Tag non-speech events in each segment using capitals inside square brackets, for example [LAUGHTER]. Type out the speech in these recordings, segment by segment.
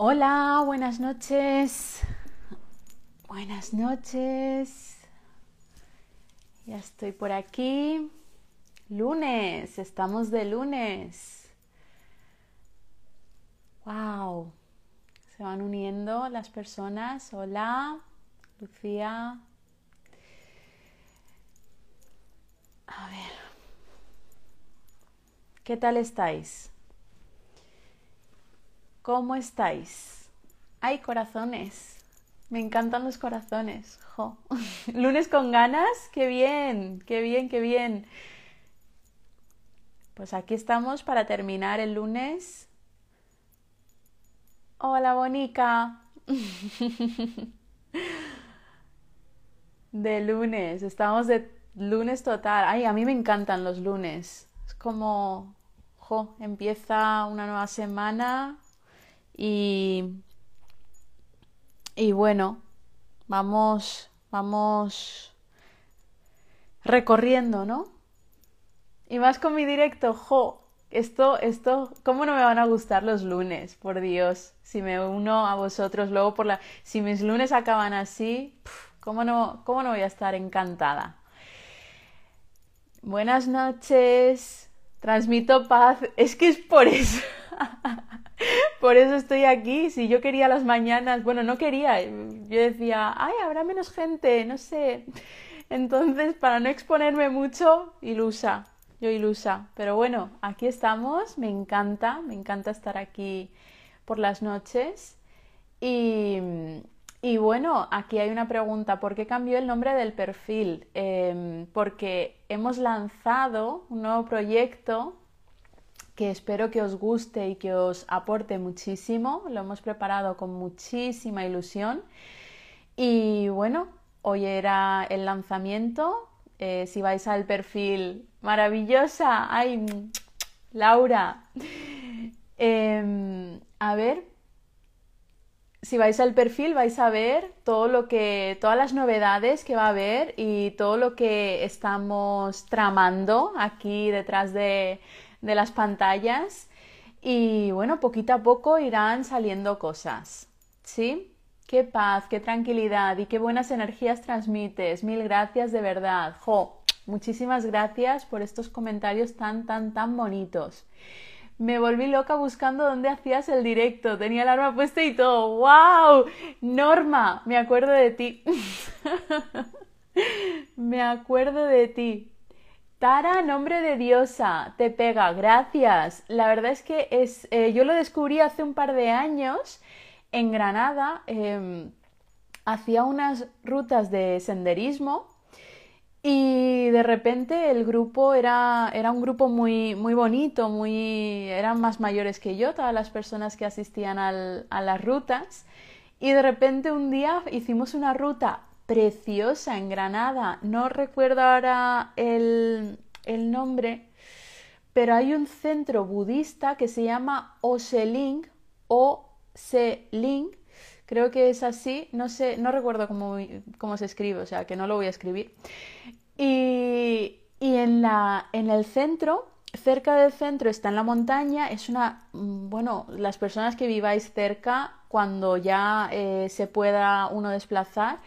Hola, buenas noches. Buenas noches. Ya estoy por aquí. Lunes, estamos de lunes. Wow. Se van uniendo las personas. Hola, Lucía. A ver. ¿Qué tal estáis? ¿Cómo estáis? Hay corazones. Me encantan los corazones. Jo. [LAUGHS] Lunes con ganas. Qué bien, qué bien, qué bien. Pues aquí estamos para terminar el lunes. Hola, Bonica. [LAUGHS] De lunes. Estamos de lunes total. Ay, a mí me encantan los lunes. Es como, jo, empieza una nueva semana y, y bueno, vamos, vamos recorriendo, ¿no? Y más con mi directo, jo, esto, esto, ¿cómo no me van a gustar los lunes? Por Dios, si me uno a vosotros luego por la... Si mis lunes acaban así, ¿cómo no, cómo no voy a estar encantada? Buenas noches, transmito paz, es que es por eso. [LAUGHS] [LAUGHS] Por eso estoy aquí. Si yo quería las mañanas, bueno, no quería. Yo decía, ay, habrá menos gente, no sé. [LAUGHS] Entonces, para no exponerme mucho, ilusa. Yo ilusa. Pero bueno, aquí estamos. Me encanta, me encanta estar aquí por las noches. Y, y bueno, aquí hay una pregunta. ¿Por qué cambió el nombre del perfil? Em, porque hemos lanzado un nuevo proyecto que espero que os guste y que os aporte muchísimo. Lo hemos preparado con muchísima ilusión. Y bueno, hoy era el lanzamiento. Eh, si vais al perfil, maravillosa. ¡Ay, Laura! [LAUGHS] Em, a ver, si vais al perfil vais a ver todo lo que, todas las novedades que va a haber y todo lo que estamos tramando aquí detrás de, de las pantallas y bueno, poquito a poco irán saliendo cosas. ¿Sí? Qué paz, qué tranquilidad y qué buenas energías transmites. Mil gracias de verdad. Jo, muchísimas gracias por estos comentarios tan, tan, tan bonitos. Me volví loca buscando dónde hacías el directo. Tenía el arma puesta y todo. ¡Wow! Norma, me acuerdo de ti. [LAUGHS] me acuerdo de ti. Tara, nombre de diosa, te pega, gracias. La verdad es que es, eh, yo lo descubrí hace un par de años en Granada. Em, hacía unas rutas de senderismo y de repente el grupo era, era un grupo muy, muy bonito, muy, eran más mayores que yo, todas las personas que asistían al, a las rutas. Y de repente un día hicimos una ruta preciosa en Granada. No recuerdo ahora el, nombre, pero hay un centro budista que se llama Oseling, o Seling, creo que es así, no sé, no recuerdo cómo, cómo, se escribe, o sea que no lo voy a escribir. Y, y en, la, en el centro cerca del centro está en la montaña, es una, mm, bueno, las personas que viváis cerca, cuando ya eh, se pueda uno desplazar,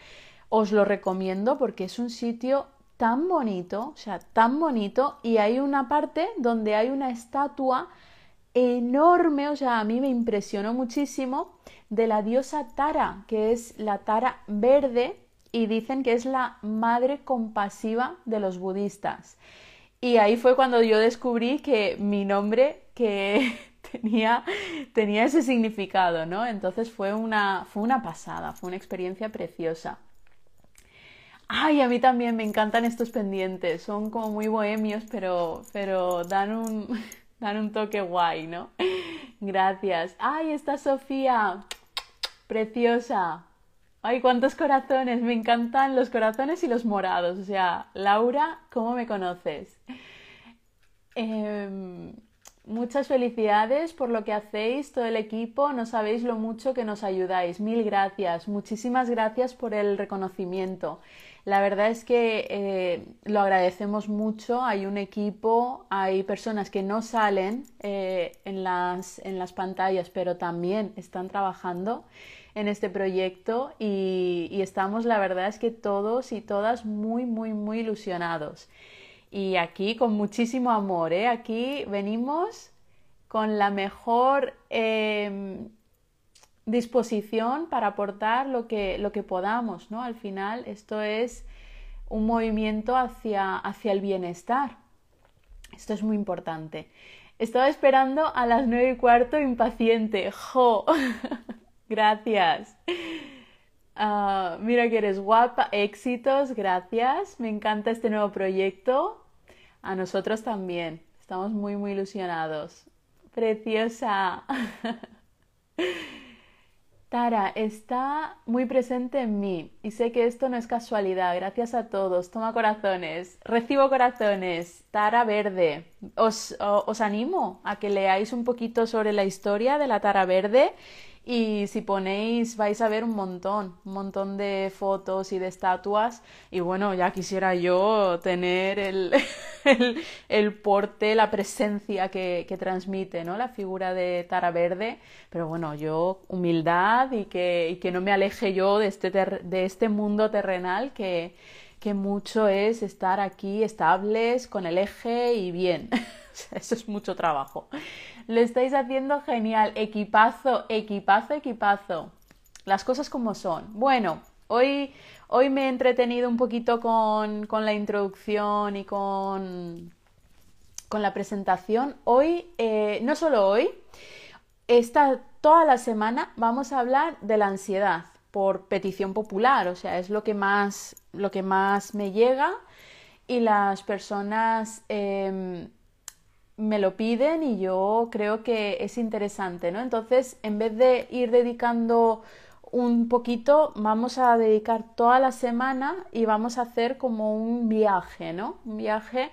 os lo recomiendo porque es un sitio tan bonito, o sea, tan bonito, y hay una parte donde hay una estatua enorme, o sea, a mí me impresionó muchísimo, de la diosa Tara, que es la Tara verde, y dicen que es la madre compasiva de los budistas. Y ahí fue cuando yo descubrí que mi nombre, que [LAUGHS] tenía, tenía ese significado, ¿no? Entonces fue una, fue una pasada, fue una experiencia preciosa. Ay, a mí también me encantan estos pendientes. Son como muy bohemios, pero, pero dan, un, [LAUGHS] dan un toque guay, ¿no? Gracias. Ay, está Sofía. Preciosa. Ay, cuántos corazones. Me encantan los corazones y los morados. O sea, Laura, ¿cómo me conoces? Em, muchas felicidades por lo que hacéis, todo el equipo. No sabéis lo mucho que nos ayudáis. Mil gracias. Muchísimas gracias por el reconocimiento. La verdad es que eh, lo agradecemos mucho. Hay un equipo, hay personas que no salen eh, en, las, en las pantallas, pero también están trabajando en este proyecto y, estamos, la verdad es que todos y todas muy, muy, muy ilusionados. Y aquí con muchísimo amor, ¿eh? Aquí venimos con la mejor em, disposición para aportar lo que, lo que podamos, ¿no? Al final esto es un movimiento hacia, hacia el bienestar. Esto es muy importante. Estaba esperando a las nueve y cuarto impaciente. ¡Jo! [LAUGHS] gracias. Ah, mira que eres guapa. Éxitos, gracias. Me encanta este nuevo proyecto. A nosotros también. Estamos muy, muy ilusionados. Preciosa. [LAUGHS] Tara está muy presente en mí y sé que esto no es casualidad. Gracias a todos. Toma corazones. Recibo corazones. Tara verde. Os, os animo a que leáis un poquito sobre la historia de la Tara verde y si ponéis vais a ver un montón, un montón de fotos y de estatuas y bueno, ya quisiera yo tener [LAUGHS] el, el, porte, la presencia que, que, transmite ¿no? la figura de Tara Verde, pero bueno, yo humildad y que, y que no me aleje yo de este, de este mundo terrenal que, que mucho es estar aquí estables, con el eje y bien. [LAUGHS] Eso es mucho trabajo. Lo estáis haciendo genial. Equipazo, equipazo, equipazo. Las cosas como son. Bueno, hoy, hoy me he entretenido un poquito con, la introducción y con, con la presentación. Hoy, eh, no solo hoy, esta, toda la semana vamos a hablar de la ansiedad por petición popular, o sea, es lo que más, lo que más me llega y las personas em, me lo piden y yo creo que es interesante, ¿no? Entonces, en vez de ir dedicando un poquito, vamos a dedicar toda la semana y vamos a hacer como un viaje, ¿no? Un viaje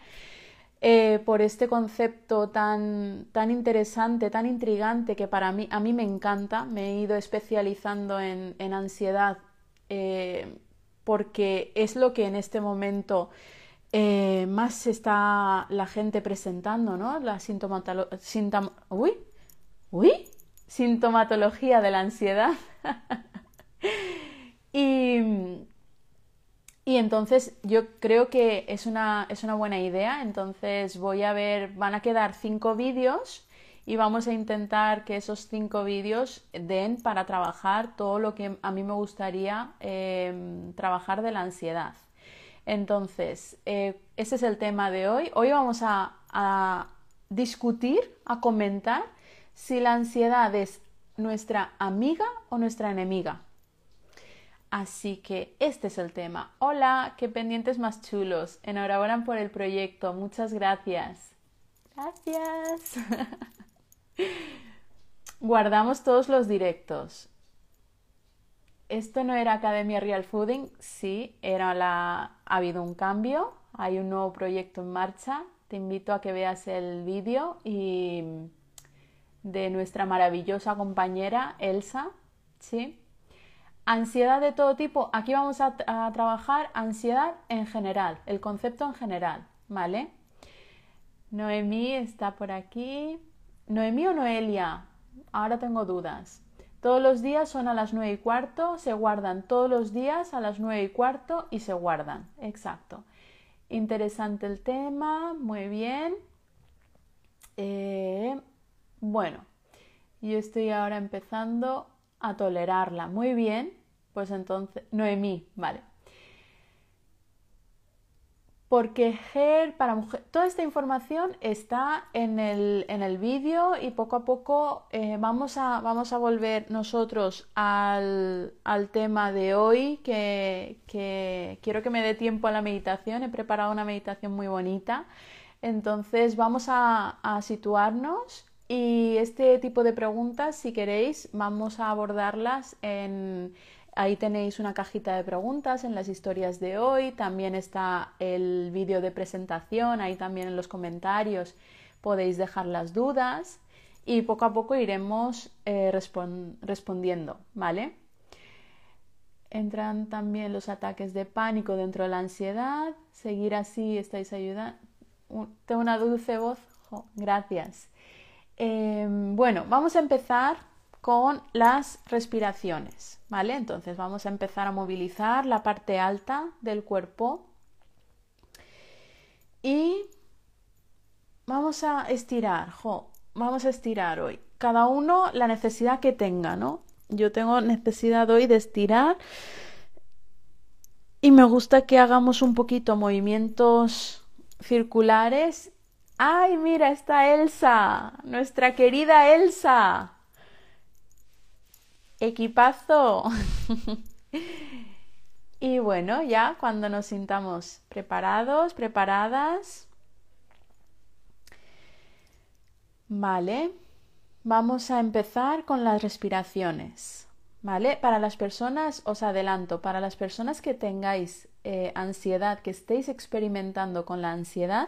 eh, por este concepto tan, tan interesante, tan intrigante que para mí, a mí me encanta. Me he ido especializando en, ansiedad eh, porque es lo que en este momento eh, más está la gente presentando, ¿no? La sintomatología de la ansiedad. [LAUGHS] y, entonces yo creo que es una, es una buena idea. Entonces voy a ver, van a quedar cinco vídeos y vamos a intentar que esos cinco vídeos den para trabajar todo lo que a mí me gustaría eh, trabajar de la ansiedad. Entonces, eh, ese es el tema de hoy. Hoy vamos a, discutir, a comentar si la ansiedad es nuestra amiga o nuestra enemiga. Así que este es el tema. Hola, qué pendientes más chulos. Enhorabuena por el proyecto. Muchas gracias. Gracias. [LAUGHS] Guardamos todos los directos. Esto no era Academia Real Fooding, sí, era la... ha habido un cambio, hay un nuevo proyecto en marcha. Te invito a que veas el vídeo y de nuestra maravillosa compañera Elsa, ¿sí? Ansiedad de todo tipo. Aquí vamos a, a trabajar ansiedad en general, el concepto en general, ¿vale? Noemí está por aquí. ¿Noemí o Noelia? Ahora tengo dudas. Todos los días son a las nueve y cuarto, se guardan todos los días a las nueve y cuarto y se guardan. Exacto. Interesante el tema, muy bien. Eh, bueno, yo estoy ahora empezando a tolerarla. Muy bien, pues entonces, Noemí, vale porque GER para mujer, toda esta información está en el, en el vídeo y poco a poco eh, vamos, a, vamos, a, volver nosotros al, al tema de hoy, que, que, quiero que me dé tiempo a la meditación, he preparado una meditación muy bonita, entonces vamos a, a situarnos y este tipo de preguntas, si queréis, vamos a abordarlas en Ahí tenéis una cajita de preguntas en las historias de hoy, también está el vídeo de presentación, ahí también en los comentarios podéis dejar las dudas y poco a poco iremos eh, respondiendo, ¿vale? Entran también los ataques de pánico dentro de la ansiedad. Seguir así estáis ayudando. Tengo una dulce voz. gracias. Em, bueno, vamos a empezar con las respiraciones, ¿vale? Entonces vamos a empezar a movilizar la parte alta del cuerpo y vamos a estirar, vamos a estirar hoy. Cada uno la necesidad que tenga, ¿no? Yo tengo necesidad hoy de estirar y me gusta que hagamos un poquito movimientos circulares. ¡Ay, mira, está Elsa! Nuestra querida Elsa. Equipazo. [LAUGHS] y bueno, ya cuando nos sintamos preparados, preparadas. Vale. Vamos a empezar con las respiraciones. ¿Vale? Para las personas, os adelanto, para las personas que tengáis eh, ansiedad, que estéis experimentando con la ansiedad,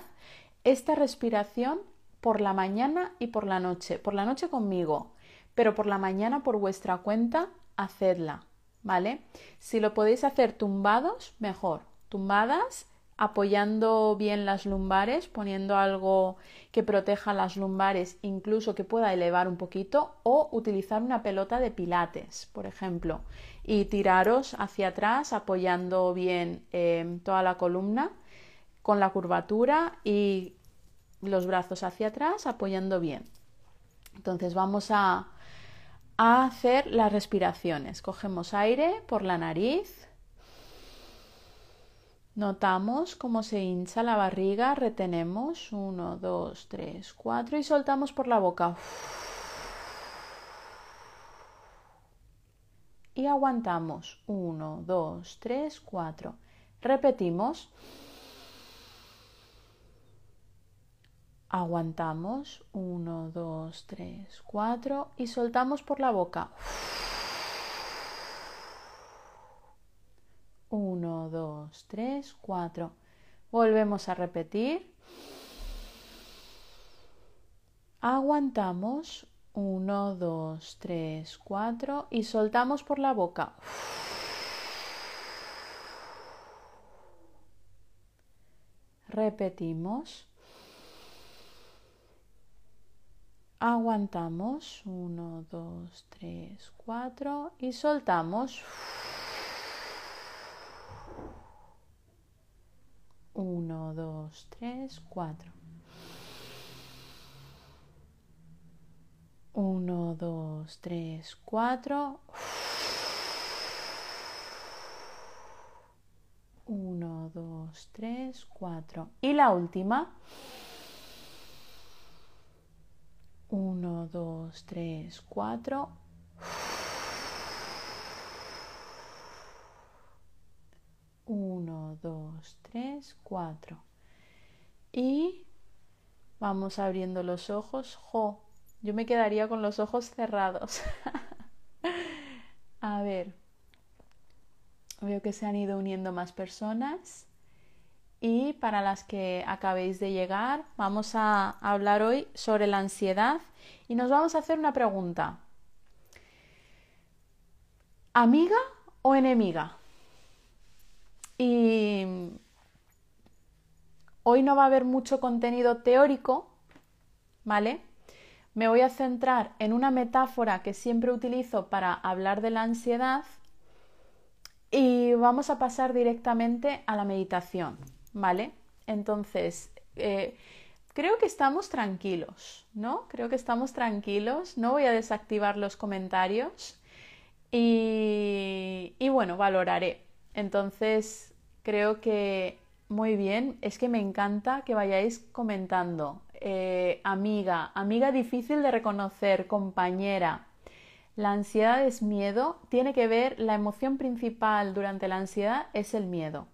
esta respiración por la mañana y por la noche. Por la noche conmigo, pero por la mañana por vuestra cuenta, hacedla. ¿Vale? Si lo podéis hacer tumbados, mejor. Tumbadas apoyando bien las lumbares, poniendo algo que proteja las lumbares, incluso que pueda elevar un poquito, o utilizar una pelota de pilates, por ejemplo, y tiraros hacia atrás apoyando bien eh, toda la columna con la curvatura y los brazos hacia atrás apoyando bien. Entonces vamos a, a hacer las respiraciones. Cogemos aire por la nariz Notamos cómo se hincha la barriga, retenemos 1, 2, 3, 4 y soltamos por la boca. Y aguantamos 1, 2, 3, 4. Repetimos. Aguantamos 1, 2, 3, 4 y soltamos por la boca. 1, 2, 3, 4. Volvemos a repetir. Aguantamos 1, 2, 3, 4 y soltamos por la boca. Repetimos. Aguantamos 1, 2, 3, 4 y soltamos. 1, 2, 3, 4. 1, 2, 3, 4. 1, 2, 3, 4. Y la última. 1, 2, 3, 4. 1, 2, 3, 4. Y vamos abriendo los ojos. Jo, yo me quedaría con los ojos cerrados. [LAUGHS] A ver, veo que se han ido uniendo más personas. Y para las que acabéis de llegar, vamos a hablar hoy sobre la ansiedad y nos vamos a hacer una pregunta. ¿Amiga o enemiga? Y hoy no va a haber mucho contenido teórico, ¿vale? Me voy a centrar en una metáfora que siempre utilizo para hablar de la ansiedad y vamos a pasar directamente a la meditación, ¿vale? Entonces, eh, creo que estamos tranquilos, ¿no? Creo que estamos tranquilos, no voy a desactivar los comentarios y, y bueno, valoraré. Entonces, Creo que muy bien, es que me encanta que vayáis comentando. Eh, amiga, amiga difícil de reconocer, compañera. La ansiedad es miedo, tiene que ver, la emoción principal durante la ansiedad es el miedo,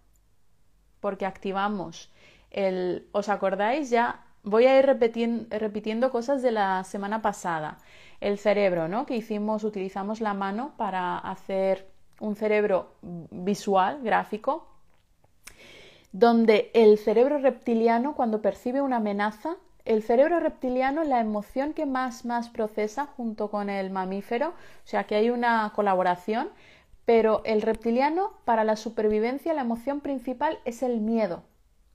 porque activamos el, ¿os acordáis? Ya voy a ir repitiendo cosas de la semana pasada. El cerebro, ¿no? Que hicimos, utilizamos la mano para hacer un cerebro visual, gráfico, donde el cerebro reptiliano cuando percibe una amenaza, el cerebro reptiliano la emoción que más más procesa junto con el mamífero, o sea que hay una colaboración, Pero el reptiliano, para la supervivencia, la emoción principal es el miedo.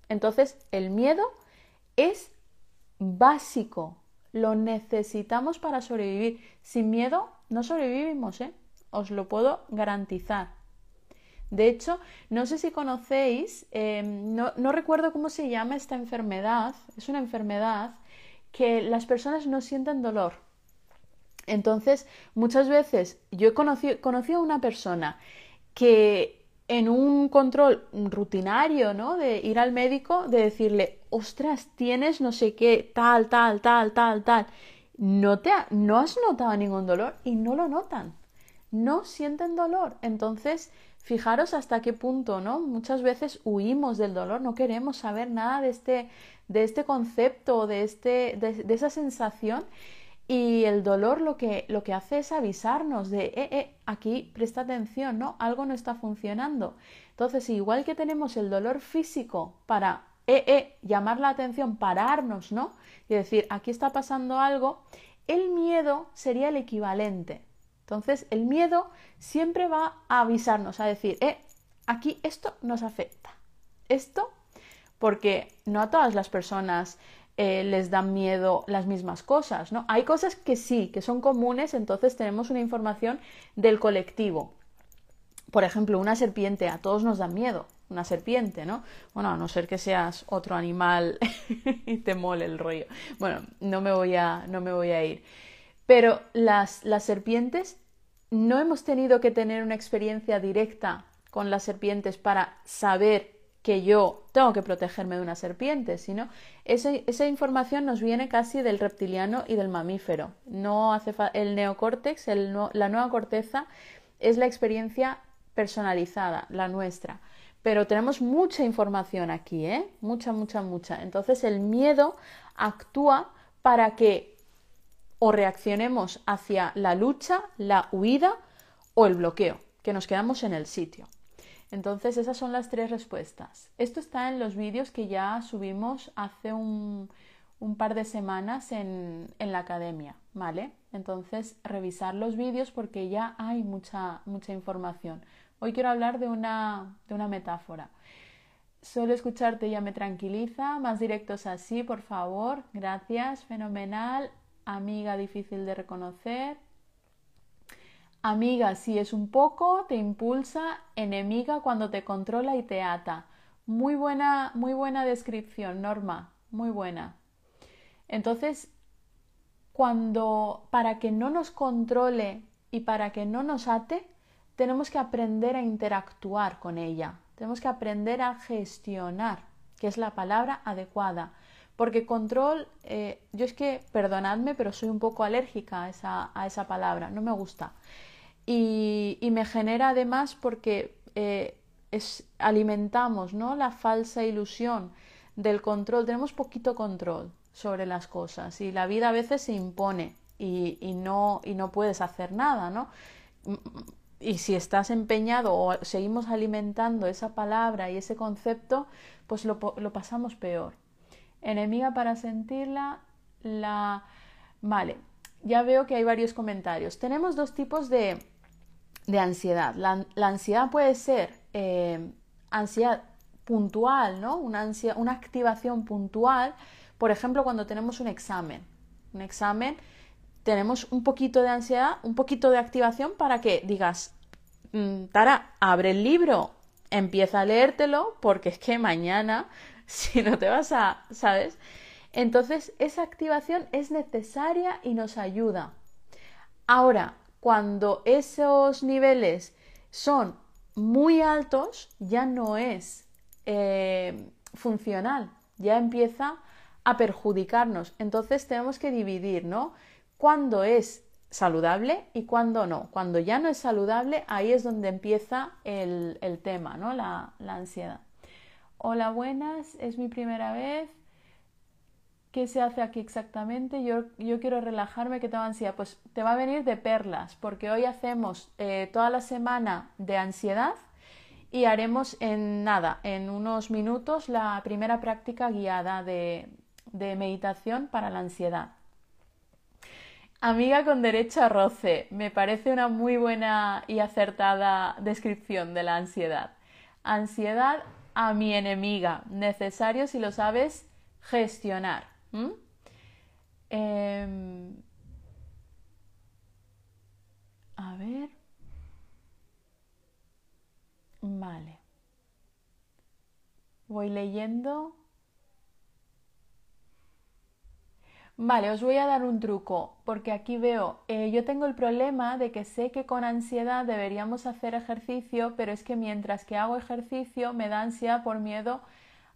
Entonces, el miedo es básico, lo necesitamos para sobrevivir. Sin miedo no sobrevivimos, ¿eh? Os lo puedo garantizar. De hecho, no sé si conocéis, em, no, no recuerdo cómo se llama esta enfermedad, es una enfermedad que las personas no sienten dolor. Entonces, muchas veces yo he conocido, a una persona que en un control rutinario, ¿no? De ir al médico, de decirle, ostras, tienes no sé qué, tal, tal, tal, tal, tal. No, te no has notado ningún dolor y no lo notan. No sienten dolor. Entonces, fijaros hasta qué punto, ¿no? Muchas veces huimos del dolor, no queremos saber nada de este, de este concepto, de, este, de esa sensación y el dolor lo que, lo que hace es avisarnos de, eh, eh, aquí presta atención, ¿no? Algo no está funcionando. Entonces, igual que tenemos el dolor físico para, eh, eh, llamar la atención, pararnos, ¿no? Y decir, aquí está pasando algo, el miedo sería el equivalente. Entonces, el miedo siempre va a avisarnos, a decir, eh, aquí esto nos afecta. Esto, porque no a todas las personas eh, les dan miedo las mismas cosas, ¿no? Hay cosas que sí, que son comunes, entonces tenemos una información del colectivo. Por ejemplo, una serpiente, a todos nos da miedo, una serpiente, ¿no? Bueno, a no ser que seas otro animal [LAUGHS] y te mole el rollo. Bueno, no me voy a, no me voy a ir. Pero las, las serpientes, no hemos tenido que tener una experiencia directa con las serpientes para saber que yo tengo que protegerme de una serpiente, sino esa, información nos viene casi del reptiliano y del mamífero. No hace el neocórtex, la nueva corteza, es la experiencia personalizada, la nuestra. Pero tenemos mucha información aquí, ¿eh? Mucha, mucha, mucha. Entonces el miedo actúa para que o reaccionemos hacia la lucha, la huida o el bloqueo, que nos quedamos en el sitio. Entonces esas son las tres respuestas. Esto está en los vídeos que ya subimos hace un, par de semanas en, la academia, ¿vale? Entonces revisar los vídeos porque ya hay mucha, mucha información. Hoy quiero hablar de una, de una metáfora. Solo escucharte ya me tranquiliza. Más directos así, por favor. Gracias, fenomenal. Amiga difícil de reconocer. Amiga si es un poco, te impulsa, enemiga cuando te controla y te ata. Muy buena, muy buena descripción, Norma, muy buena. Entonces, cuando para que no nos controle y para que no nos ate, tenemos que aprender a interactuar con ella, tenemos que aprender a gestionar, que es la palabra adecuada. Porque control, eh, yo es que, perdonadme, pero soy un poco alérgica a esa, a esa palabra, no me gusta y, me genera además porque eh, alimentamos ¿no? la falsa ilusión del control, tenemos poquito control sobre las cosas y la vida a veces se impone y, no, y no puedes hacer nada, ¿no? Y si estás empeñado o seguimos alimentando esa palabra y ese concepto, pues lo, lo pasamos peor. Enemiga para sentirla, la... Vale, ya veo que hay varios comentarios. Tenemos dos tipos de, de ansiedad. La, ansiedad puede ser eh, ansiedad puntual, ¿no? Una, una activación puntual, por ejemplo, cuando tenemos un examen. Un examen, tenemos un poquito de ansiedad, un poquito de activación para que digas, mm, Tara, abre el libro, empieza a leértelo, porque es que mañana, [LAUGHS] si no te vas a, ¿sabes? Entonces, esa activación es necesaria y nos ayuda. Ahora, cuando esos niveles son muy altos, ya no es eh, funcional, ya empieza a perjudicarnos. Entonces tenemos que dividir, ¿no? Cuando es saludable y cuando no. Cuando ya no es saludable, ahí es donde empieza el, tema, ¿no? La, la ansiedad. Hola, buenas, es mi primera vez. ¿Qué se hace aquí exactamente? Yo, yo quiero relajarme, ¿qué tengo ansiedad? Pues te va a venir de perlas, porque hoy hacemos eh, toda la semana de ansiedad y haremos en nada, en unos minutos, la primera práctica guiada de, de meditación para la ansiedad. Amiga con derecho a roce. Me parece una muy buena y acertada descripción de la ansiedad. Ansiedad a mi enemiga. Necesario si lo sabes gestionar. Em, a ver. Vale. Voy leyendo. Vale, os voy a dar un truco, porque aquí veo, eh, yo tengo el problema de que sé que con ansiedad deberíamos hacer ejercicio, pero es que mientras que hago ejercicio me da ansiedad por miedo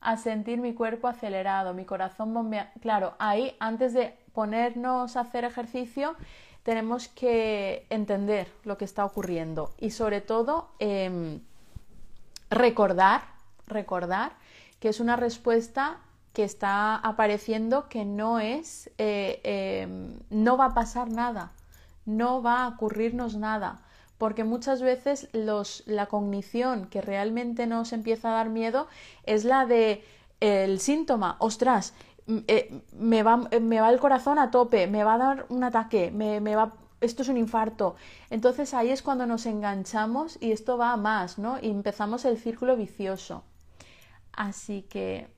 a sentir mi cuerpo acelerado, mi corazón bombea. Claro, ahí antes de ponernos a hacer ejercicio tenemos que entender lo que está ocurriendo y sobre todo em, recordar, recordar que es una respuesta que está apareciendo que no es, eh, em, no va a pasar nada, no va a ocurrirnos nada, porque muchas veces los, la cognición que realmente nos empieza a dar miedo es la de el síntoma, ostras, eh, me, va, me, va, el corazón a tope, me va a dar un ataque, me, va, esto es un infarto. Entonces ahí es cuando nos enganchamos y esto va más, ¿no? Y empezamos el círculo vicioso. Así que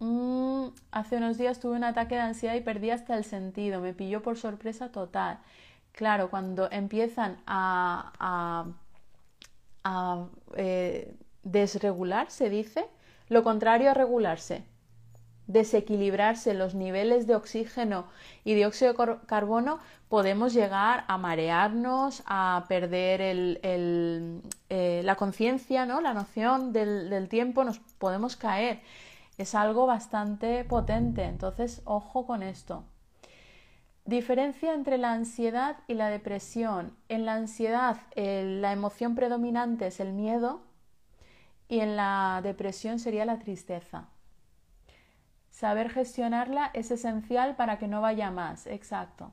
Mm, hace unos días tuve un ataque de ansiedad y perdí hasta el sentido, me pilló por sorpresa total. Claro, cuando empiezan a, eh, desregular, se dice, lo contrario a regularse, desequilibrarse los niveles de oxígeno y dióxido de carbono, podemos llegar a marearnos, a perder eh, la conciencia, ¿no? la noción del tiempo, nos podemos caer es algo bastante potente, entonces ojo con esto. Diferencia entre la ansiedad y la depresión. En la ansiedad la emoción predominante es el miedo y en la depresión sería la tristeza. Saber gestionarla es esencial para que no vaya más, exacto.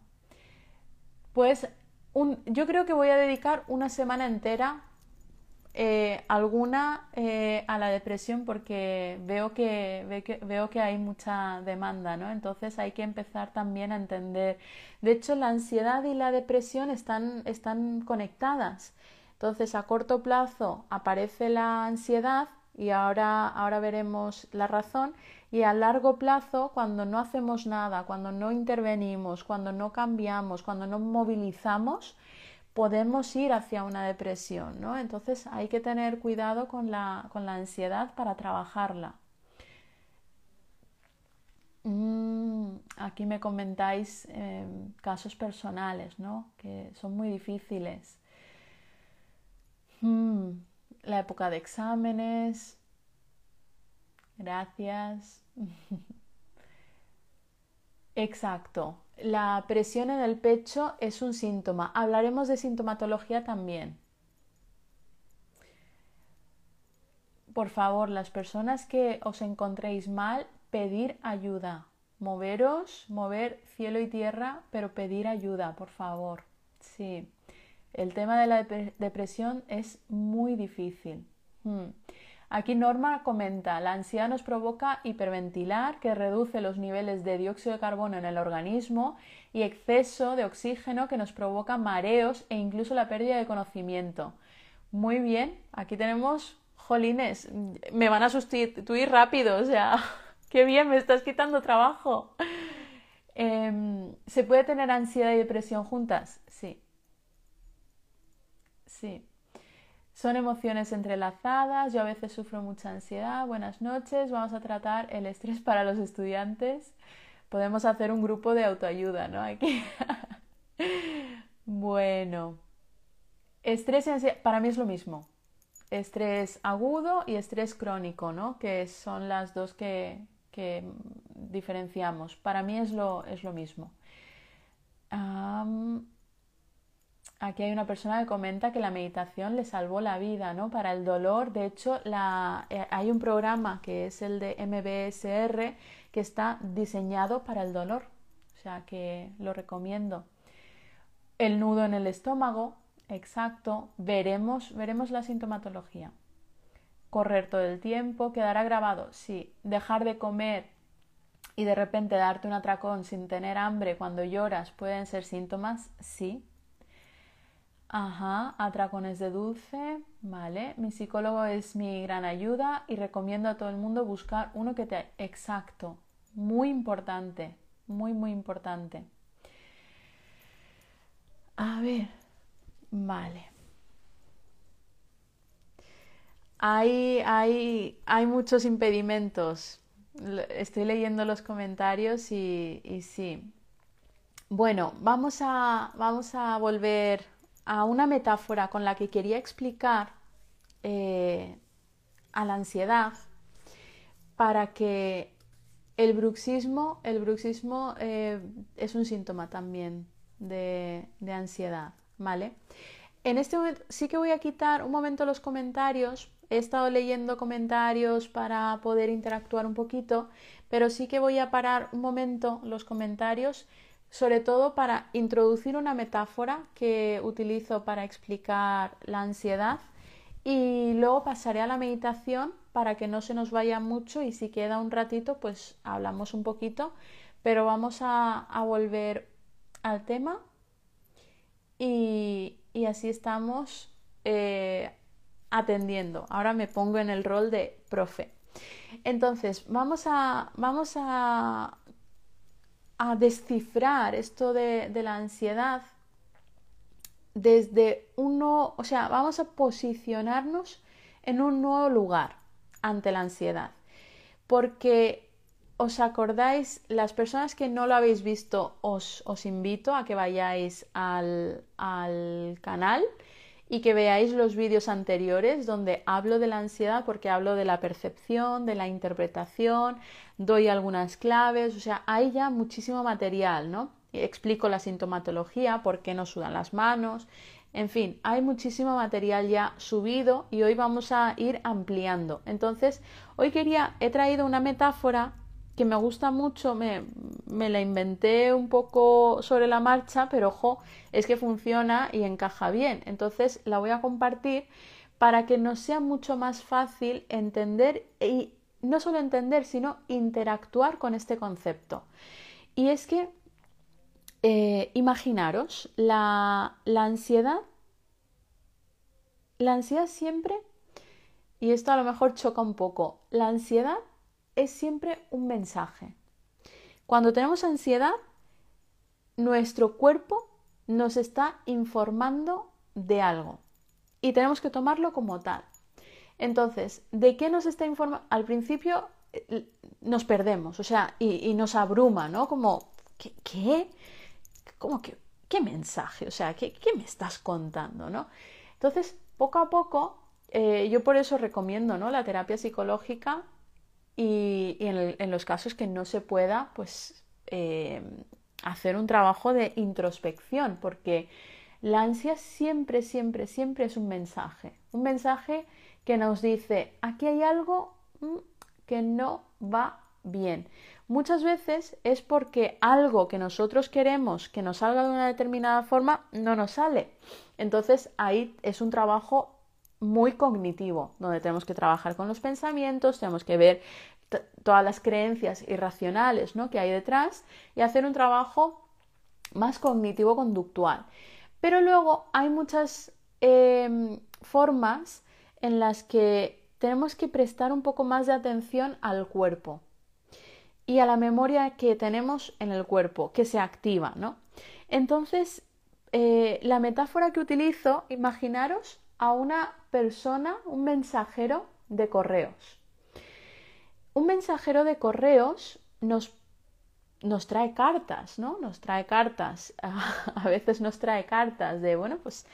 Pues yo creo que voy a dedicar una semana entera eh, alguna eh, a la depresión porque veo que, veo que hay mucha demanda, ¿no? Entonces hay que empezar también a entender. De hecho, la ansiedad y la depresión están, están conectadas. Entonces, a corto plazo aparece la ansiedad y ahora, ahora veremos la razón. Y a largo plazo, cuando no hacemos nada, cuando no intervenimos, cuando no cambiamos, cuando no movilizamos, podemos ir hacia una depresión, ¿no? Entonces hay que tener cuidado con la, con la ansiedad para trabajarla. Mm, aquí me comentáis em, casos personales, ¿no? Que son muy difíciles. Mm, la época de exámenes. Gracias. [LAUGHS] Exacto. La presión en el pecho es un síntoma. Hablaremos de sintomatología también. Por favor, las personas que os encontréis mal, pedir ayuda. Moveros, mover cielo y tierra, pero pedir ayuda, por favor. Sí. El tema de la depresión es muy difícil. Hmm. Aquí Norma comenta, la ansiedad nos provoca hiperventilar, que reduce los niveles de dióxido de carbono en el organismo, y exceso de oxígeno, que nos provoca mareos e incluso la pérdida de conocimiento. Muy bien, aquí tenemos, jolines, me van a sustituir rápido, o sea, [LAUGHS] qué bien, me estás quitando trabajo. Em, ¿Se puede tener ansiedad y depresión juntas? Sí. Sí. Son emociones entrelazadas, yo a veces sufro mucha ansiedad. Buenas noches, vamos a tratar el estrés para los estudiantes. Podemos hacer un grupo de autoayuda, ¿no? Aquí. [LAUGHS] bueno, estrés y ansiedad, para mí es lo mismo. Estrés agudo y estrés crónico, ¿no? Que son las dos que, diferenciamos. Para mí es lo, es lo mismo. Aquí hay una persona que comenta que la meditación le salvó la vida, ¿no? Para el dolor. De hecho, eh, hay un programa que es el de MBSR que está diseñado para el dolor. O sea que lo recomiendo. El nudo en el estómago, exacto. Veremos, veremos la sintomatología. Correr todo el tiempo, quedará grabado. Sí. Dejar de comer y de repente darte un atracón sin tener hambre cuando lloras pueden ser síntomas, sí. Ajá, atracones de dulce, vale. Mi psicólogo es mi gran ayuda y recomiendo a todo el mundo buscar uno que te... Exacto, muy importante, muy, muy importante. A ver, vale. Hay, hay, hay muchos impedimentos estoy leyendo los comentarios y, sí. Bueno, vamos a, vamos a volver a una metáfora con la que quería explicar eh, a la ansiedad para que el bruxismo, el bruxismo eh, es un síntoma también de, de ansiedad, ¿vale? En este momento sí que voy a quitar un momento los comentarios He estado leyendo comentarios para poder interactuar un poquito, pero sí que voy a parar un momento los comentarios, sobre todo para introducir una metáfora que utilizo para explicar la ansiedad y luego pasaré a la meditación para que no se nos vaya mucho y si queda un ratito pues hablamos un poquito, pero vamos a, volver al tema y, así estamos eh, atendiendo. Ahora me pongo en el rol de profe. Entonces, vamos a, vamos a, a descifrar esto de, de la ansiedad desde uno, o sea, vamos a posicionarnos en un nuevo lugar ante la ansiedad. Porque os acordáis, las personas que no lo habéis visto, os, os invito a que vayáis al, al canal y que veáis los vídeos anteriores donde hablo de la ansiedad porque hablo de la percepción, de la interpretación, doy algunas claves, o sea, hay ya muchísimo material, ¿no? Explico la sintomatología, por qué no sudan las manos, en fin, hay muchísimo material ya subido y hoy vamos a ir ampliando. Entonces, hoy quería, he traído una metáfora que me gusta mucho, me, me, la inventé un poco sobre la marcha, pero ojo, es que funciona y encaja bien. Entonces la voy a compartir para que nos sea mucho más fácil entender y no solo entender, sino interactuar con este concepto. Y es que, eh, imaginaros, la, la ansiedad, la ansiedad siempre, y esto a lo mejor choca un poco, la ansiedad es siempre un mensaje. Cuando tenemos ansiedad, nuestro cuerpo nos está informando de algo y tenemos que tomarlo como tal. Entonces, ¿de qué nos está informando? Al principio eh, nos perdemos, o sea, y, nos abruma, ¿no? Como, ¿qué? ¿Qué? ¿Cómo? ¿Qué mensaje? O sea, ¿qué, me estás contando, no? Entonces, poco a poco, eh, yo por eso recomiendo, ¿no? La terapia psicológica y, en, los casos que no se pueda, pues eh, hacer un trabajo de introspección, porque la ansia siempre, siempre, siempre es un mensaje, un mensaje que nos dice, aquí hay algo mm, que no va bien. Muchas veces es porque algo que nosotros queremos que nos salga de una determinada forma no nos sale. Entonces ahí es un trabajo muy cognitivo, donde tenemos que trabajar con los pensamientos, tenemos que ver todas las creencias irracionales ¿no? que hay detrás y hacer un trabajo más cognitivo-conductual. Pero luego hay muchas em, formas en las que tenemos que prestar un poco más de atención al cuerpo y a la memoria que tenemos en el cuerpo, que se activa, ¿no? Entonces, eh, la metáfora que utilizo, imaginaros a una persona, un mensajero de correos. Un mensajero de correos nos, nos trae cartas, ¿no? Nos trae cartas, [LAUGHS] a veces nos trae cartas de, bueno, pues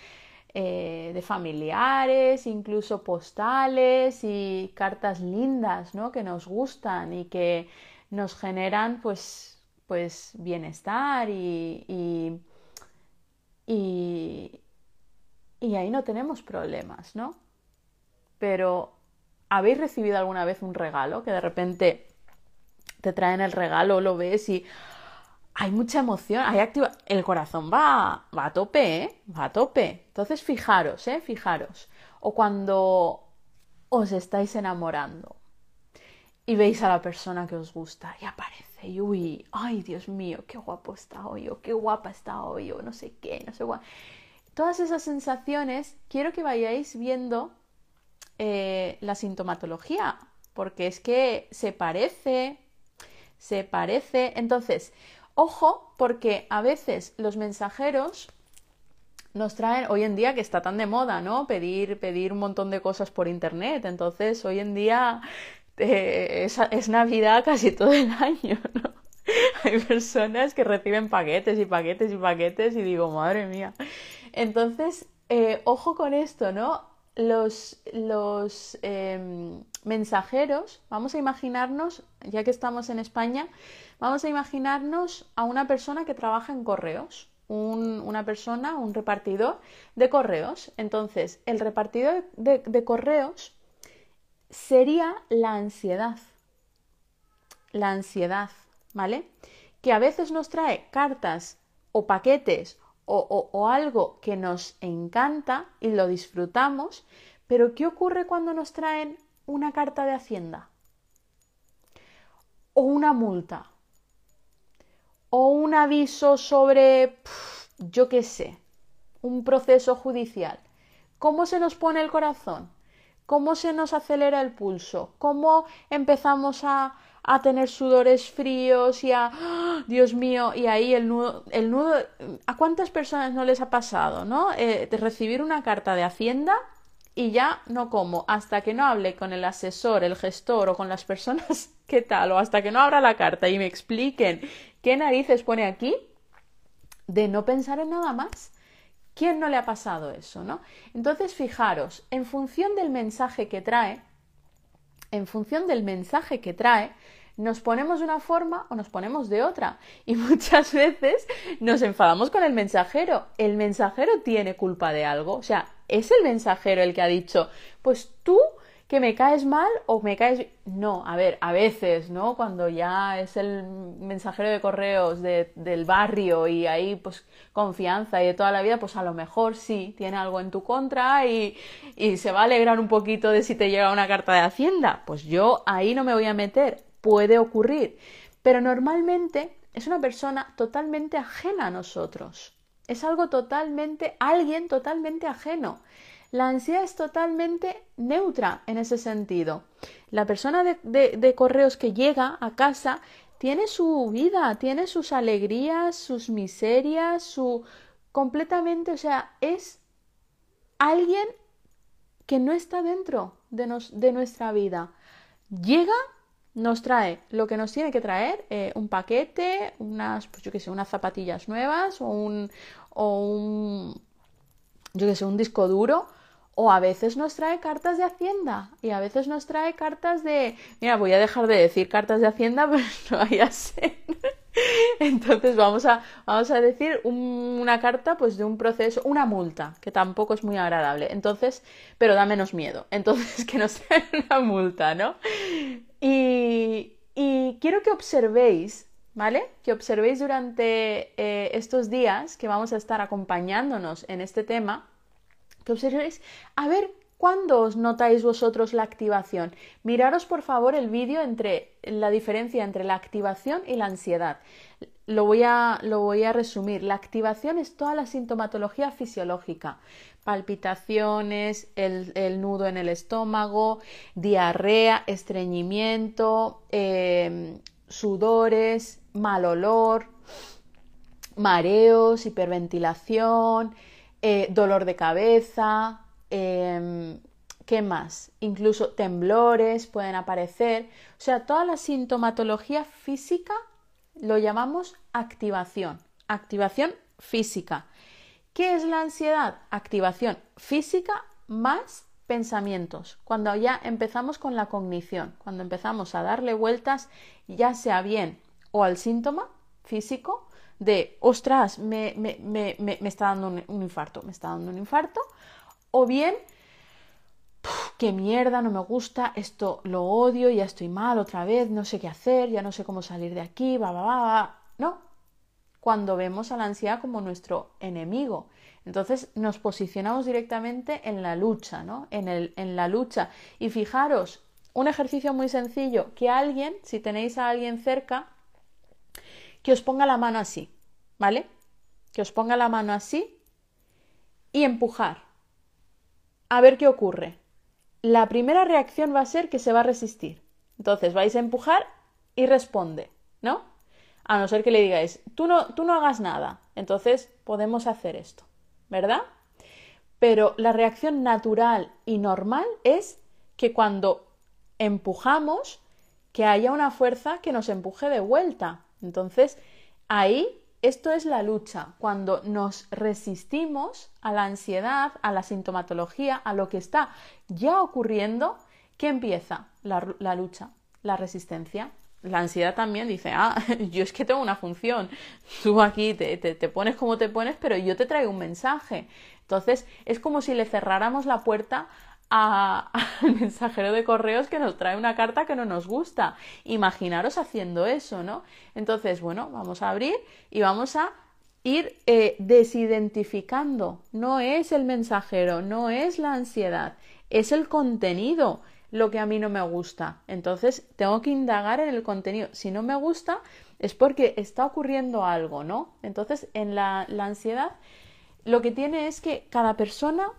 eh, de familiares, incluso postales y cartas lindas, ¿no? Que nos gustan y que nos generan, pues, pues bienestar y, y, y ahí no tenemos problemas, ¿no? Pero ¿habéis recibido alguna vez un regalo que de repente te traen el regalo, lo ves y hay mucha emoción, hay activa, el corazón va, va a tope, ¿eh? Va a tope. Entonces fijaros, ¿eh? Fijaros. O cuando os estáis enamorando y veis a la persona que os gusta y aparece y uy, ay Dios mío, qué guapo está hoy, qué guapa está hoy, o no sé qué, no sé cuál. Todas esas sensaciones quiero que vayáis viendo eh, la sintomatología, porque es que se parece, se parece. Entonces, ojo, porque a veces los mensajeros nos traen, hoy en día que está tan de moda, ¿no? Pedir, pedir un montón de cosas por internet. Entonces, hoy en día eh, es, Navidad casi todo el año, [LAUGHS] ¿no? Hay personas que reciben paquetes y paquetes y paquetes y digo, madre mía. Entonces, eh, ojo con esto, ¿no? Los, los em, mensajeros, vamos a imaginarnos, ya que estamos en España, vamos a imaginarnos a una persona que trabaja en correos, una persona, un repartidor de correos. Entonces, el repartidor de correos sería la ansiedad. La ansiedad, ¿vale? Que a veces nos trae cartas o paquetes o, algo que nos encanta y lo disfrutamos, pero ¿qué ocurre cuando nos traen una carta de Hacienda? O una multa. O un aviso sobre, yo qué sé, un proceso judicial. ¿Cómo se nos pone el corazón? cómo se nos acelera el pulso, cómo empezamos a, tener sudores fríos y a, ¡ah! Dios mío, y ahí el nudo, el nudo, ¿a cuántas personas no les ha pasado, no? Eh, de recibir una carta de Hacienda y ya no como, hasta que no hable con el asesor, el gestor o con las personas, [LAUGHS] ¿qué tal? O hasta que no abra la carta y me expliquen qué narices pone aquí, de no pensar en nada más. ¿Quién no le ha pasado eso, no? Entonces, fijaros, en función del mensaje que trae, en función del mensaje que trae, nos ponemos de una forma o nos ponemos de otra. [LAUGHS] Y muchas veces nos enfadamos con el mensajero. El mensajero tiene culpa de algo. O sea, es el mensajero el que ha dicho, pues tú que me caes mal o me caes... No, a ver, a veces, ¿no? Cuando ya es el mensajero de correos del barrio y ahí pues confianza y de toda la vida, pues a lo mejor sí, tiene algo en tu contra y, y se va a alegrar un poquito de si te llega una carta de Hacienda. Pues yo ahí no me voy a meter, puede ocurrir. Pero normalmente es una persona totalmente ajena a nosotros. Es algo totalmente, alguien totalmente ajeno. La ansiedad es totalmente neutra en ese sentido. La persona de, correos que llega a casa tiene su vida, tiene sus alegrías, sus miserias, su completamente, o sea, es alguien que no está dentro de, de nuestra vida. Llega, nos trae lo que nos tiene que traer, eh, un paquete, unas, pues yo qué sé, unas zapatillas nuevas o un, o un, yo qué sé, un disco duro o a veces nos trae cartas de Hacienda y a veces nos trae cartas de... Mira, voy a dejar de decir cartas de Hacienda, [LAUGHS] pero no vaya a ser. Entonces vamos a, vamos a decir una carta pues de un proceso, una multa, que tampoco es muy agradable. Entonces, pero da menos miedo. Entonces [LAUGHS] que nos trae una multa, ¿no? Y, quiero que observéis ¿vale? Que observéis durante eh, estos días que vamos a estar acompañándonos en este tema, que observéis a ver cuándo os notáis vosotros la activación. Miraros por favor el vídeo entre la diferencia entre la activación y la ansiedad. Lo voy, a, lo voy a resumir. La activación es toda la sintomatología fisiológica. Palpitaciones, el, nudo en el estómago, diarrea, estreñimiento, em, sudores, mal olor, mareos, hiperventilación, eh, dolor de cabeza, em, ¿qué más? Incluso temblores pueden aparecer. O sea, toda la sintomatología física lo llamamos activación, activación física. ¿Qué es la ansiedad? Activación física más pensamientos. Cuando ya empezamos con la cognición, cuando empezamos a darle vueltas, ya sea bien o al síntoma físico de, ostras, me, me, me, me está dando un, infarto, me está dando un infarto, o bien, qué mierda, no me gusta, esto lo odio, ya estoy mal otra vez, no sé qué hacer, ya no sé cómo salir de aquí, va, va, va. No, cuando vemos a la ansiedad como nuestro enemigo. Entonces nos posicionamos directamente en la lucha, ¿no? En, el, en la lucha. Y fijaros, un ejercicio muy sencillo, que alguien, si tenéis a alguien cerca, que os ponga la mano así, ¿vale? Que os ponga la mano así y empujar. A ver qué ocurre. La primera reacción va a ser que se va a resistir. Entonces vais a empujar y responde, ¿no? A no ser que le digáis, tú no, tú no hagas nada. Entonces podemos hacer esto, ¿verdad? Pero la reacción natural y normal es que cuando empujamos, que haya una fuerza que nos empuje de vuelta. Entonces, ahí esto es la lucha, cuando nos resistimos a la ansiedad, a la sintomatología, a lo que está ya ocurriendo, ¿qué empieza la, lucha, la resistencia. La ansiedad también dice, ah, [LAUGHS] yo es que tengo una función, tú aquí te, te pones como te pones, pero yo te traigo un mensaje. Entonces, es como si le cerráramos la puerta al [LAUGHS] mensajero de correos que nos trae una carta que no nos gusta. Imaginaros haciendo eso, ¿no? Entonces, bueno, vamos a abrir y vamos a ir eh, desidentificando. No es el mensajero, no es la ansiedad, es el contenido lo que a mí no me gusta. Entonces, tengo que indagar en el contenido. Si no me gusta, es porque está ocurriendo algo, ¿no? Entonces, en la ansiedad, lo que tiene es que cada persona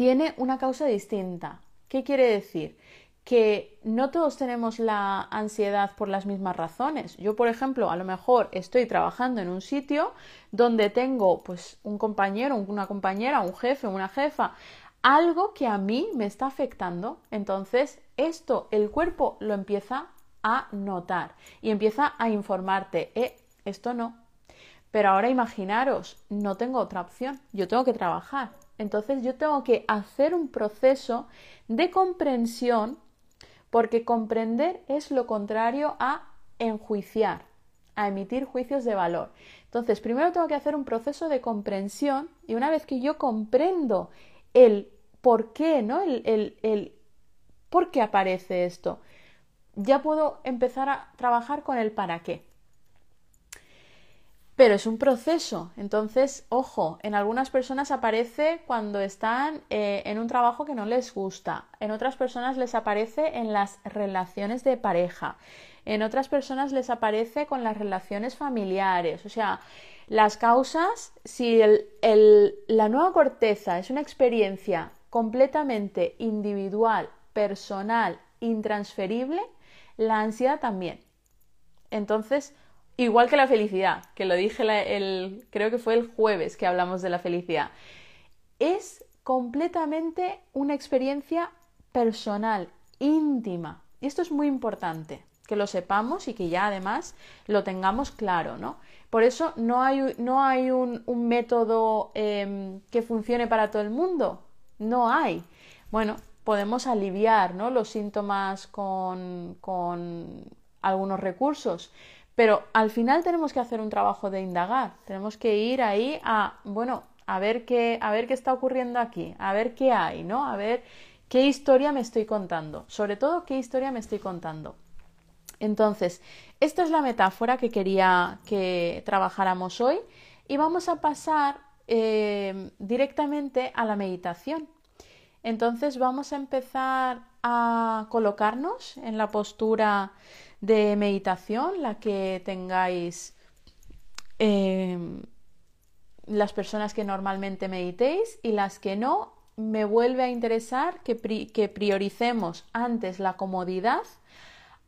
tiene una causa distinta. ¿Qué quiere decir? que no todos tenemos la ansiedad por las mismas razones. Yo, por ejemplo, a lo mejor estoy trabajando en un sitio donde tengo pues un compañero, una compañera, un jefe, una jefa, algo que a mí me está afectando. Entonces, esto el cuerpo lo empieza a notar y empieza a informarte, eh, esto no. Pero ahora imaginaros, no tengo otra opción, yo tengo que trabajar. Entonces yo tengo que hacer un proceso de comprensión porque comprender es lo contrario a enjuiciar, a emitir juicios de valor. Entonces, primero tengo que hacer un proceso de comprensión y una vez que yo comprendo el por qué, ¿no? El, el, el por qué aparece esto, ya puedo empezar a trabajar con el para qué. Pero es un proceso. Entonces, ojo, en algunas personas aparece cuando están eh, en un trabajo que no les gusta. En otras personas les aparece en las relaciones de pareja. En otras personas les aparece con las relaciones familiares. O sea, las causas, si la nueva corteza es una experiencia completamente individual, personal, intransferible, la ansiedad también. Entonces, Igual que la felicidad, que lo dije el, creo que fue el jueves que hablamos de la felicidad. Es completamente una experiencia personal, íntima. Y esto es muy importante, que lo sepamos y que ya además lo tengamos claro, ¿no? Por eso no hay, no hay un, método em, que funcione para todo el mundo. No hay. Bueno, podemos aliviar ¿no? los síntomas con, con algunos recursos, pero al final tenemos que hacer un trabajo de indagar, tenemos que ir ahí a, bueno, a ver qué, a ver qué está ocurriendo aquí, a ver qué hay, ¿no? A ver qué historia me estoy contando, sobre todo qué historia me estoy contando. Entonces, esta es la metáfora que quería que trabajáramos hoy y vamos a pasar eh, directamente a la meditación. Entonces vamos a empezar a colocarnos en la postura de meditación, la que tengáis em, las personas que normalmente meditéis y las que no, me vuelve a interesar que, que prioricemos antes la comodidad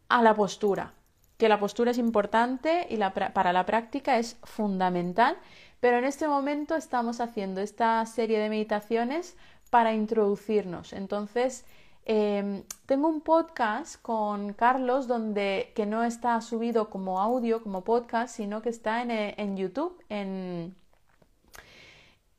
a la postura, que la postura es importante y para la práctica es fundamental, pero en este momento estamos haciendo esta serie de meditaciones para introducirnos. Entonces, Em, tengo un podcast con Carlos donde que no está subido como audio, como podcast, sino que está en, eh, YouTube, en,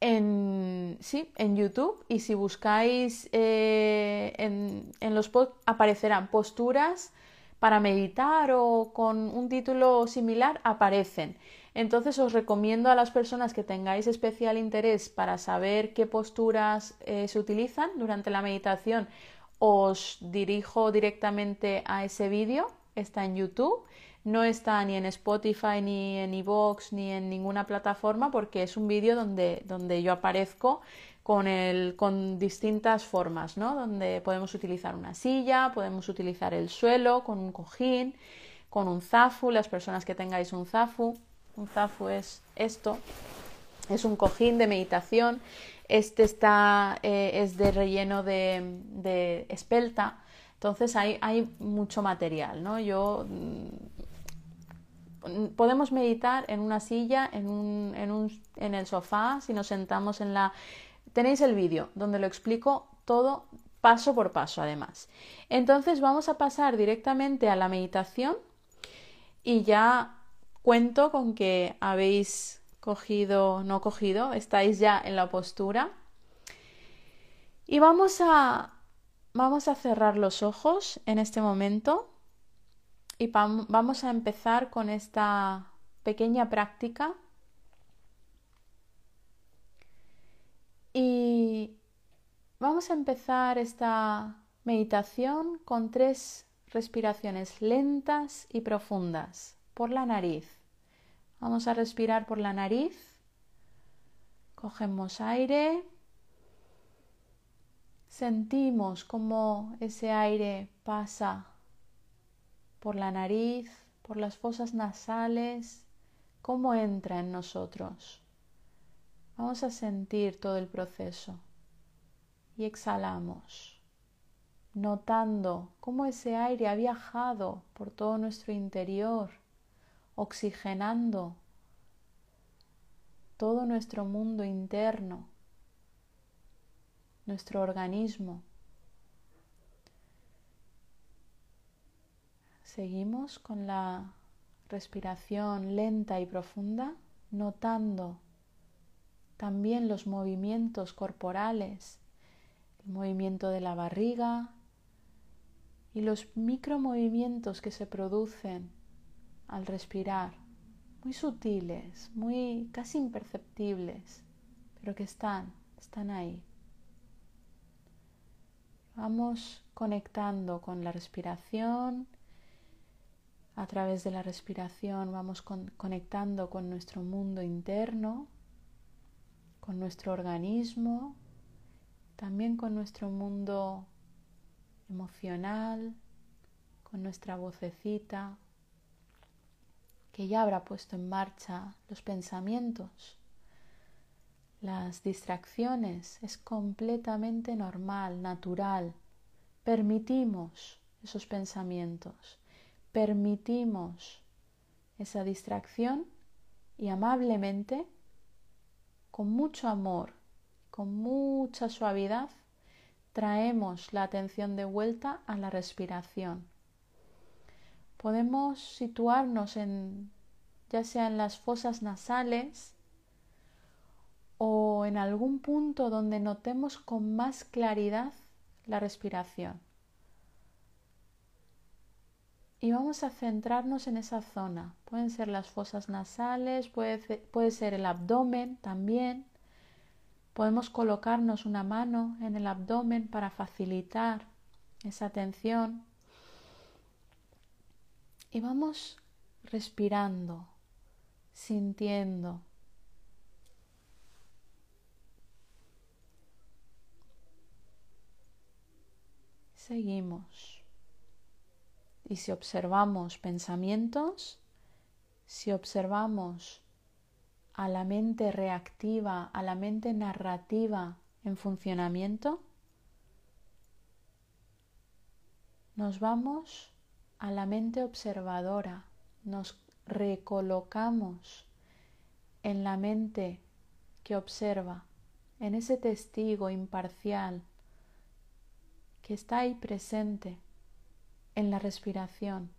en, sí, en YouTube. Y si buscáis eh, en, en, los podcasts aparecerán posturas para meditar o con un título similar aparecen. Entonces os recomiendo a las personas que tengáis especial interés para saber qué posturas eh, se utilizan durante la meditación os dirijo directamente a ese vídeo, está en YouTube, no está ni en Spotify, ni en iVoox, ni en ninguna plataforma porque es un vídeo donde, donde yo aparezco con, el, con distintas formas, ¿no? Donde podemos utilizar una silla, podemos utilizar el suelo con un cojín, con un zafu, las personas que tengáis un zafu. Un zafu es esto, es un cojín de meditación. Este está, eh, es de relleno de, de espelta, entonces hay, hay, mucho material, ¿no? Yo mm, podemos meditar en una silla, en, un, en, un, en el sofá, si nos sentamos en la... Tenéis el vídeo donde lo explico todo paso por paso además. Entonces vamos a pasar directamente a la meditación y ya cuento con que habéis cogido, no cogido, estáis ya en la postura. Y vamos a, vamos a cerrar los ojos en este momento y vamos a empezar con esta pequeña práctica. Y vamos a empezar esta meditación con tres respiraciones lentas y profundas por la nariz. Vamos a respirar por la nariz. Cogemos aire. Sentimos cómo ese aire pasa por la nariz, por las fosas nasales, cómo entra en nosotros. Vamos a sentir todo el proceso y exhalamos notando cómo ese aire ha viajado por todo nuestro interior, oxigenando todo nuestro mundo interno, nuestro organismo. Seguimos con la respiración lenta y profunda, notando también los movimientos corporales, el movimiento de la barriga, y los micromovimientos que se producen al respirar, muy sutiles, muy casi imperceptibles, pero que están, están ahí. Vamos conectando con la respiración. A través de la respiración vamos conectando con nuestro mundo interno, con nuestro organismo, también con nuestro mundo emocional, con nuestra vocecita, que ya habrá puesto en marcha los pensamientos. Las distracciones es completamente normal, natural. Permitimos esos pensamientos, permitimos esa distracción y amablemente, con mucho amor, con mucha suavidad, traemos la atención de vuelta a la respiración. Podemos situarnos en ya sea en las fosas nasales o en algún punto donde notemos con más claridad la respiración. Y vamos a centrarnos en esa zona. Pueden ser las fosas nasales, puede, puede ser el abdomen también. Podemos colocarnos una mano en el abdomen para facilitar esa tensión. Y vamos respirando, sintiendo. Seguimos. Y si observamos pensamientos, si observamos a la mente reactiva, a la mente narrativa en funcionamiento, nos vamos a la mente observadora, nos recolocamos en la mente que observa, en ese testigo imparcial que está ahí presente en la respiración.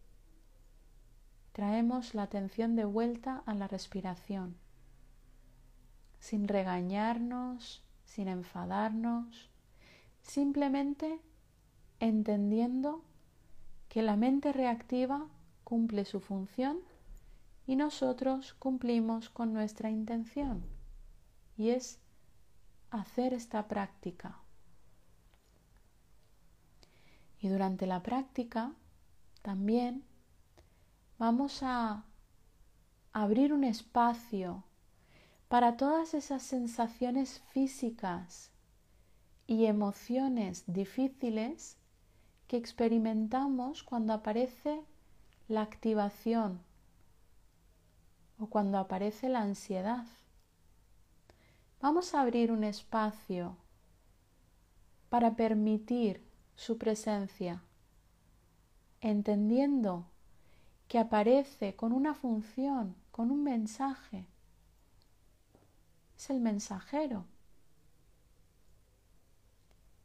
Traemos la atención de vuelta a la respiración sin regañarnos, sin enfadarnos, simplemente entendiendo que la mente reactiva cumple su función y nosotros cumplimos con nuestra intención y es hacer esta práctica. Y durante la práctica también vamos a abrir un espacio para todas esas sensaciones físicas y emociones difíciles experimentamos cuando aparece la activación o cuando aparece la ansiedad. Vamos a abrir un espacio para permitir su presencia, entendiendo que aparece con una función, con un mensaje. Es el mensajero.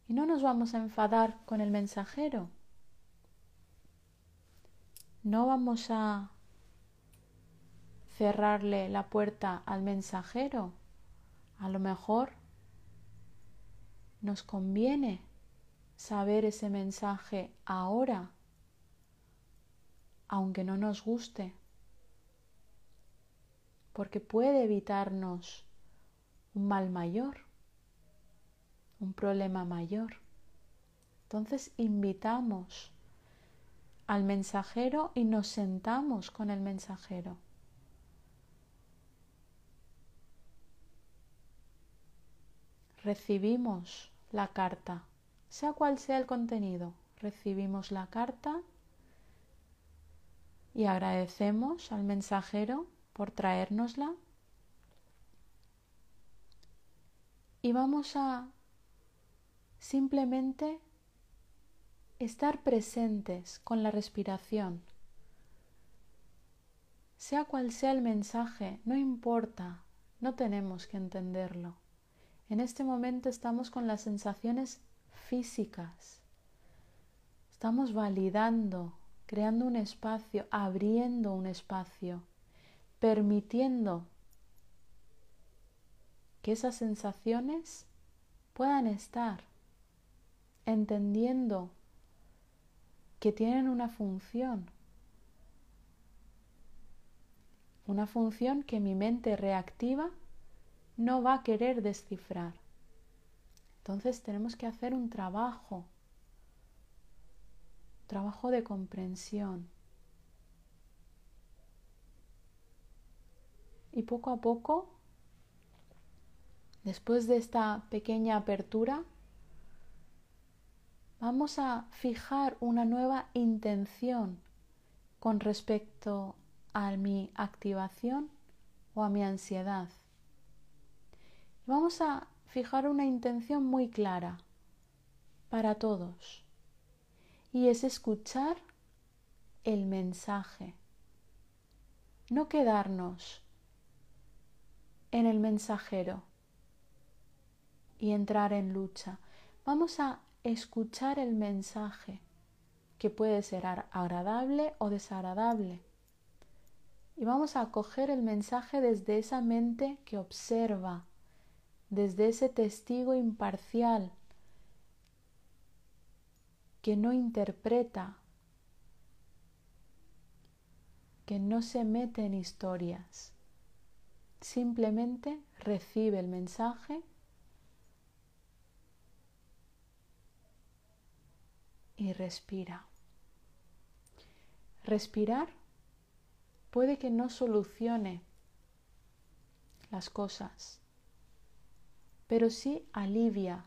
Y no nos vamos a enfadar con el mensajero. No vamos a cerrarle la puerta al mensajero. A lo mejor nos conviene saber ese mensaje ahora, aunque no nos guste, porque puede evitarnos un mal mayor un problema mayor. Entonces invitamos al mensajero y nos sentamos con el mensajero. Recibimos la carta, sea cual sea el contenido, recibimos la carta y agradecemos al mensajero por traérnosla y vamos a simplemente estar presentes con la respiración. Sea cual sea el mensaje, no importa, no tenemos que entenderlo. En este momento estamos con las sensaciones físicas. Estamos validando, creando un espacio, abriendo un espacio, permitiendo que esas sensaciones puedan estar entendiendo que tienen una función, una función que mi mente reactiva no va a querer descifrar. Entonces tenemos que hacer un trabajo, trabajo de comprensión. Y poco a poco, después de esta pequeña apertura, vamos a fijar una nueva intención con respecto a mi activación o a mi ansiedad. Vamos a fijar una intención muy clara para todos y es escuchar el mensaje, no quedarnos en el mensajero y entrar en lucha. Vamos a escuchar el mensaje, que puede ser agradable o desagradable. Y vamos a coger el mensaje desde esa mente que observa, desde ese testigo imparcial, que no interpreta, que no se mete en historias, simplemente recibe el mensaje y respira. Respirar puede que no solucione las cosas, pero sí alivia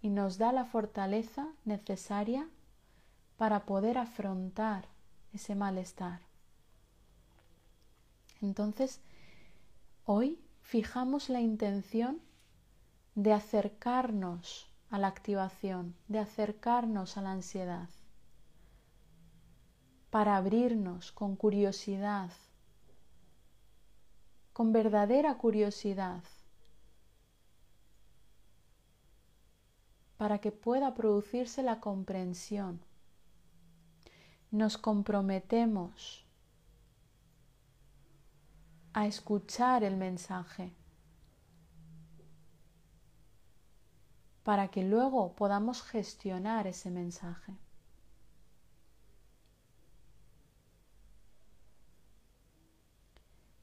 y nos da la fortaleza necesaria para poder afrontar ese malestar. Entonces, hoy fijamos la intención de acercarnos a la activación, de acercarnos a la ansiedad, para abrirnos con curiosidad, con verdadera curiosidad, para que pueda producirse la comprensión. Nos comprometemos a escuchar el mensaje para que luego podamos gestionar ese mensaje.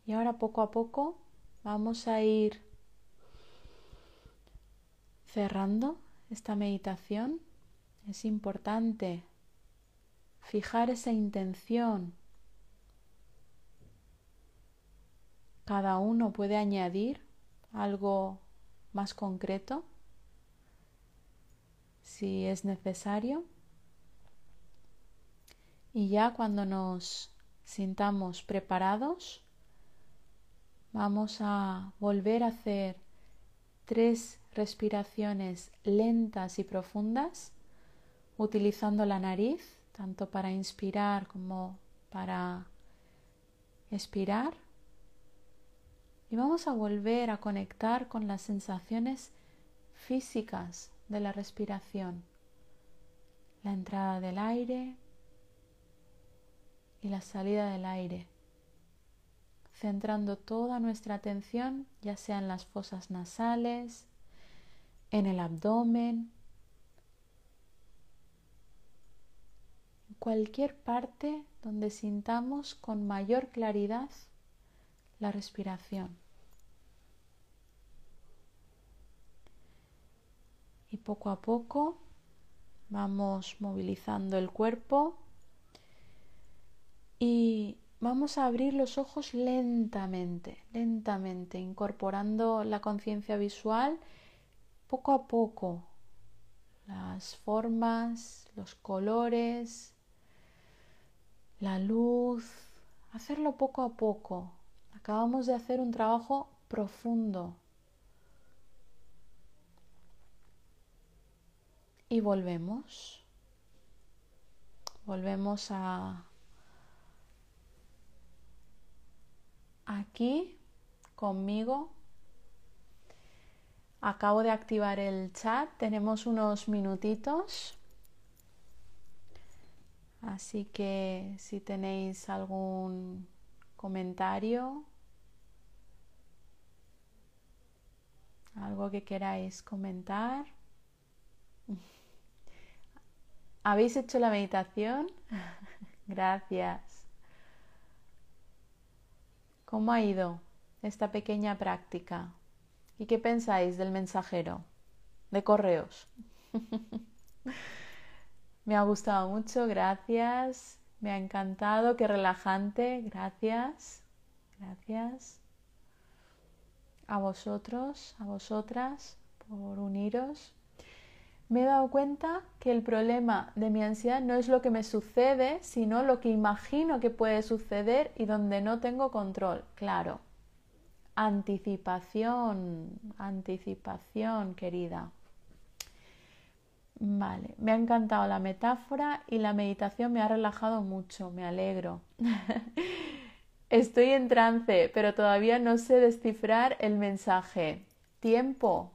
Y ahora poco a poco vamos a ir cerrando esta meditación. Es importante fijar esa intención. Cada uno puede añadir algo más concreto si es necesario. Y ya cuando nos sintamos preparados, vamos a volver a hacer tres respiraciones lentas y profundas utilizando la nariz, tanto para inspirar como para expirar. Y vamos a volver a conectar con las sensaciones físicas de la respiración. La entrada del aire y la salida del aire, centrando toda nuestra atención ya sea en las fosas nasales, en el abdomen, en cualquier parte donde sintamos con mayor claridad la respiración. Y poco a poco vamos movilizando el cuerpo y vamos a abrir los ojos lentamente, lentamente, incorporando la conciencia visual poco a poco. Las formas, los colores, la luz, hacerlo poco a poco. Acabamos de hacer un trabajo profundo. Y volvemos. Volvemos a aquí conmigo. Acabo de activar el chat, tenemos unos minutitos. Así que si tenéis algún comentario, algo que queráis comentar. ¿Habéis hecho la meditación? [LAUGHS] Gracias. ¿Cómo ha ido esta pequeña práctica? ¿Y qué pensáis del mensajero? De correos. [LAUGHS] Me ha gustado mucho, gracias. Me ha encantado, qué relajante, gracias. Gracias. A vosotros, a vosotras, por uniros. Me he dado cuenta que el problema de mi ansiedad no es lo que me sucede, sino lo que imagino que puede suceder y donde no tengo control. Claro. Anticipación, anticipación, querida. Vale, me ha encantado la metáfora y la meditación me ha relajado mucho, me alegro. [LAUGHS] Estoy en trance, pero todavía no sé descifrar el mensaje. Tiempo,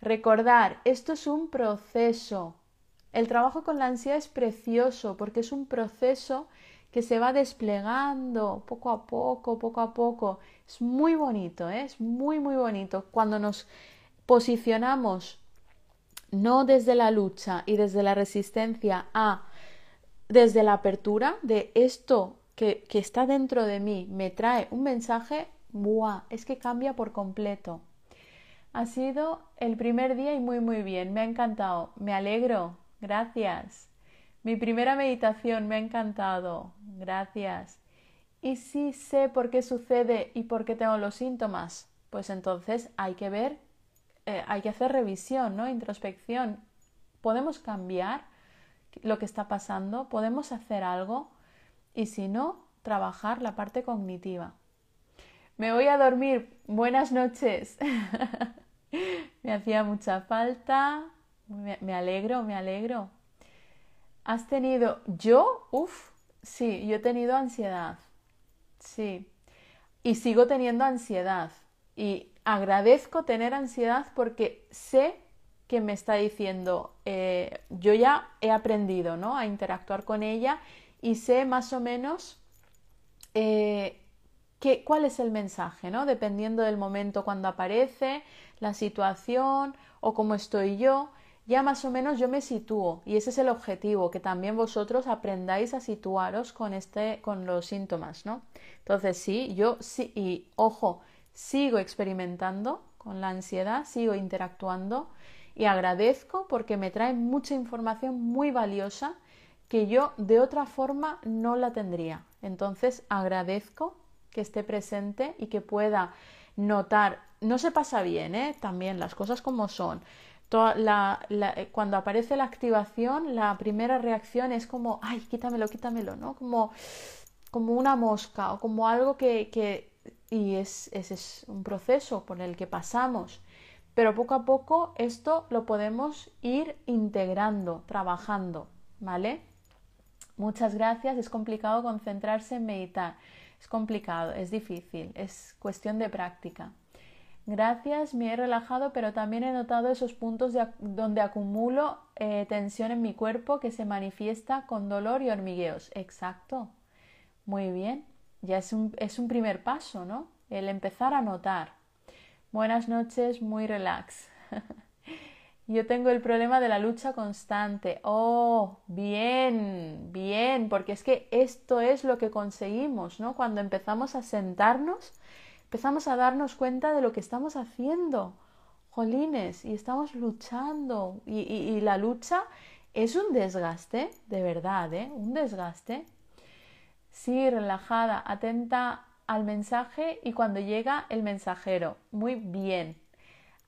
Recordar, esto es un proceso. El trabajo con la ansiedad es precioso porque es un proceso que se va desplegando poco a poco, poco a poco. Es muy bonito, ¿eh? es muy, muy bonito. Cuando nos posicionamos no desde la lucha y desde la resistencia a desde la apertura de esto que, que está dentro de mí me trae un mensaje, ¡buah! Es que cambia por completo. Ha sido el primer día y muy muy bien, me ha encantado, me alegro, gracias. Mi primera meditación me ha encantado, gracias. ¿Y si sé por qué sucede y por qué tengo los síntomas? Pues entonces hay que ver, eh, hay que hacer revisión, ¿no? Introspección. ¿Podemos cambiar lo que está pasando? ¿Podemos hacer algo? Y si no, trabajar la parte cognitiva. Me voy a dormir. Buenas noches. [LAUGHS] me hacía mucha falta. Me, alegro, me alegro. ¿Has tenido yo? Uf, sí, yo he tenido ansiedad. Sí. Y sigo teniendo ansiedad. Y agradezco tener ansiedad porque sé que me está diciendo, eh, yo ya he aprendido ¿no? a interactuar con ella y sé más o menos eh, cuál es el mensaje, ¿no? Dependiendo del momento cuando aparece, la situación o cómo estoy yo, ya más o menos yo me sitúo y ese es el objetivo, que también vosotros aprendáis a situaros con este con los síntomas, ¿no? Entonces, sí, yo sí y ojo, sigo experimentando con la ansiedad, sigo interactuando y agradezco porque me trae mucha información muy valiosa que yo de otra forma no la tendría. Entonces, agradezco que esté presente y que pueda notar, no se pasa bien, ¿eh? también las cosas como son. Eh, cuando aparece la activación, la primera reacción es como, ay, quítamelo, quítamelo, ¿no? Como como una mosca o como algo que, que y es, ese es un proceso por el que pasamos. Pero poco a poco esto lo podemos ir integrando, trabajando, ¿vale? Muchas gracias. Es complicado concentrarse en meditar. Es complicado, es difícil, es cuestión de práctica. Gracias, me he relajado, pero también he notado esos puntos donde acumulo eh, tensión en mi cuerpo que se manifiesta con dolor y hormigueos. Exacto. Muy bien. Ya es un, es un primer paso, ¿no? El empezar a notar. Buenas noches, muy relax. [LAUGHS] Yo tengo el problema de la lucha constante. Oh, bien, bien, porque es que esto es lo que conseguimos, ¿no? Cuando empezamos a sentarnos empezamos a darnos cuenta de lo que estamos haciendo. Jolines, y estamos luchando. Y, la lucha es un desgaste, de verdad, ¿eh? Un desgaste. Sí, relajada, atenta al mensaje y cuando llega el mensajero. Muy bien.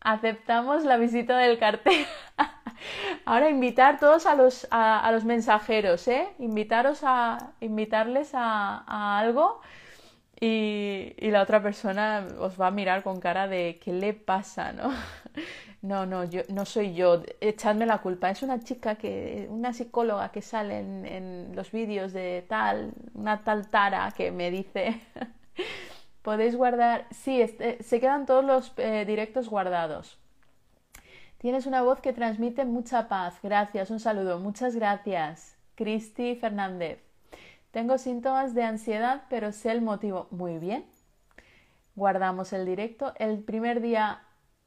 Aceptamos la visita del cartel. [LAUGHS] Ahora invitar todos a los, a, los mensajeros, ¿eh? Invitaros a invitarles a, a algo y, la otra persona os va a mirar con cara de ¿qué le pasa? ¿no? [LAUGHS] No, no, yo, no soy yo, echadme la culpa. Es una chica que, una psicóloga que sale en, los vídeos de tal, una tal Tara que me dice, [LAUGHS] podéis guardar, sí, este, se quedan todos los eh, directos guardados. Tienes una voz que transmite mucha paz. Gracias, un saludo. Muchas gracias. Cristi Fernández. Tengo síntomas de ansiedad, pero sé el motivo. Muy bien. Guardamos el directo. El primer día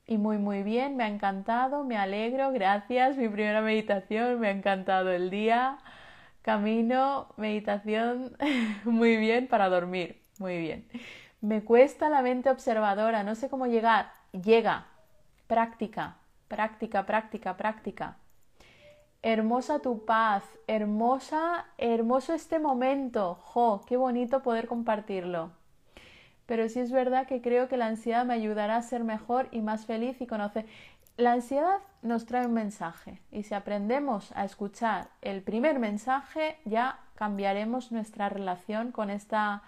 y muy muy bien, me ha encantado, me alegro, gracias. Mi primera meditación, me ha encantado el día. Camino, meditación, [LAUGHS] muy bien para dormir, muy bien. Me cuesta la mente observadora, no sé cómo llegar. Llega, práctica, práctica, práctica, práctica. Hermosa tu paz, hermosa, hermoso este momento. Jo, qué bonito poder compartirlo. Pero sí es verdad que creo que la ansiedad me ayudará a ser mejor y más feliz y conocer. La ansiedad nos trae un mensaje y si aprendemos a escuchar el primer mensaje ya cambiaremos nuestra relación con esta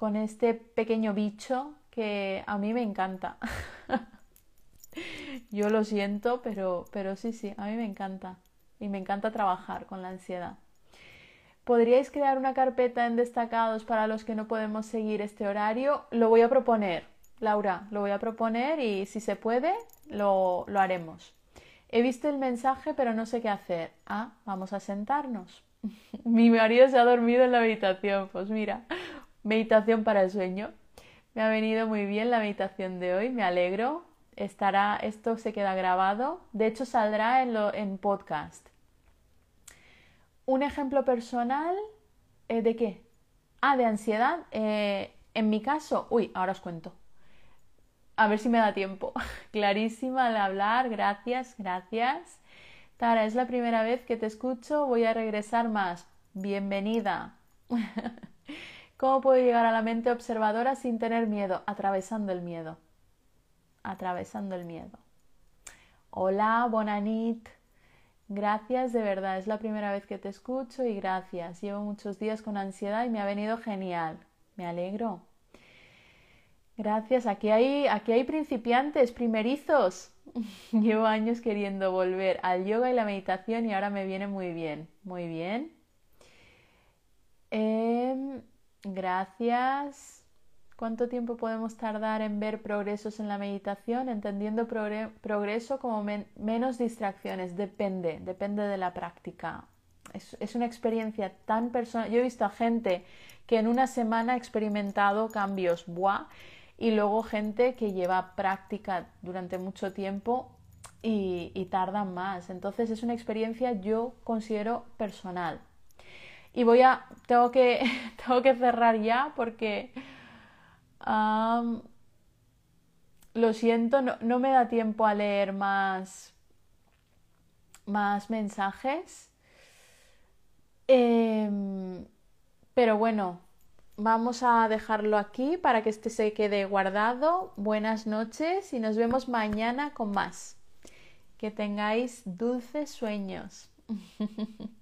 con este pequeño bicho que a mí me encanta. [LAUGHS] Yo lo siento, pero pero sí, sí, a mí me encanta y me encanta trabajar con la ansiedad. ¿Podríais crear una carpeta en destacados para los que no podemos seguir este horario? Lo voy a proponer, Laura, lo voy a proponer y si se puede, lo, lo haremos. He visto el mensaje pero no sé qué hacer. Ah, vamos a sentarnos. [LAUGHS] Mi marido se ha dormido en la meditación. Pues mira, meditación para el sueño. Me ha venido muy bien la meditación de hoy, me alegro. Estará, esto se queda grabado. De hecho, saldrá en, lo, en podcast. Un ejemplo personal eh, de qué? Ah, de ansiedad. Eh, en mi caso, uy, ahora os cuento. A ver si me da tiempo. [LAUGHS] Clarísima al hablar, gracias, gracias. Tara, es la primera vez que te escucho, voy a regresar más. Bienvenida. [LAUGHS] ¿Cómo puedo llegar a la mente observadora sin tener miedo? Atravesando el miedo. Atravesando el miedo. Hola, Bonanit. Gracias, de verdad, es la primera vez que te escucho y gracias. Llevo muchos días con ansiedad y me ha venido genial. Me alegro. Gracias, aquí hay, aquí hay principiantes, primerizos. [LAUGHS] Llevo años queriendo volver al yoga y la meditación y ahora me viene muy bien. Muy bien. Em, gracias. ¿Cuánto tiempo podemos tardar en ver progresos en la meditación? Entendiendo progreso como menos distracciones. Depende, depende de la práctica. Es, una experiencia tan personal. Yo he visto a gente que en una semana ha experimentado cambios, ¡buah! Y luego gente que lleva práctica durante mucho tiempo y, y tardan más. Entonces es una experiencia yo considero personal. Y voy a, tengo que, [LAUGHS] tengo que cerrar ya porque lo siento, no, me da tiempo a leer más, más mensajes. Em, pero bueno, vamos a dejarlo aquí para que este se quede guardado. Buenas noches y nos vemos mañana con más. Que tengáis dulces sueños. [LAUGHS]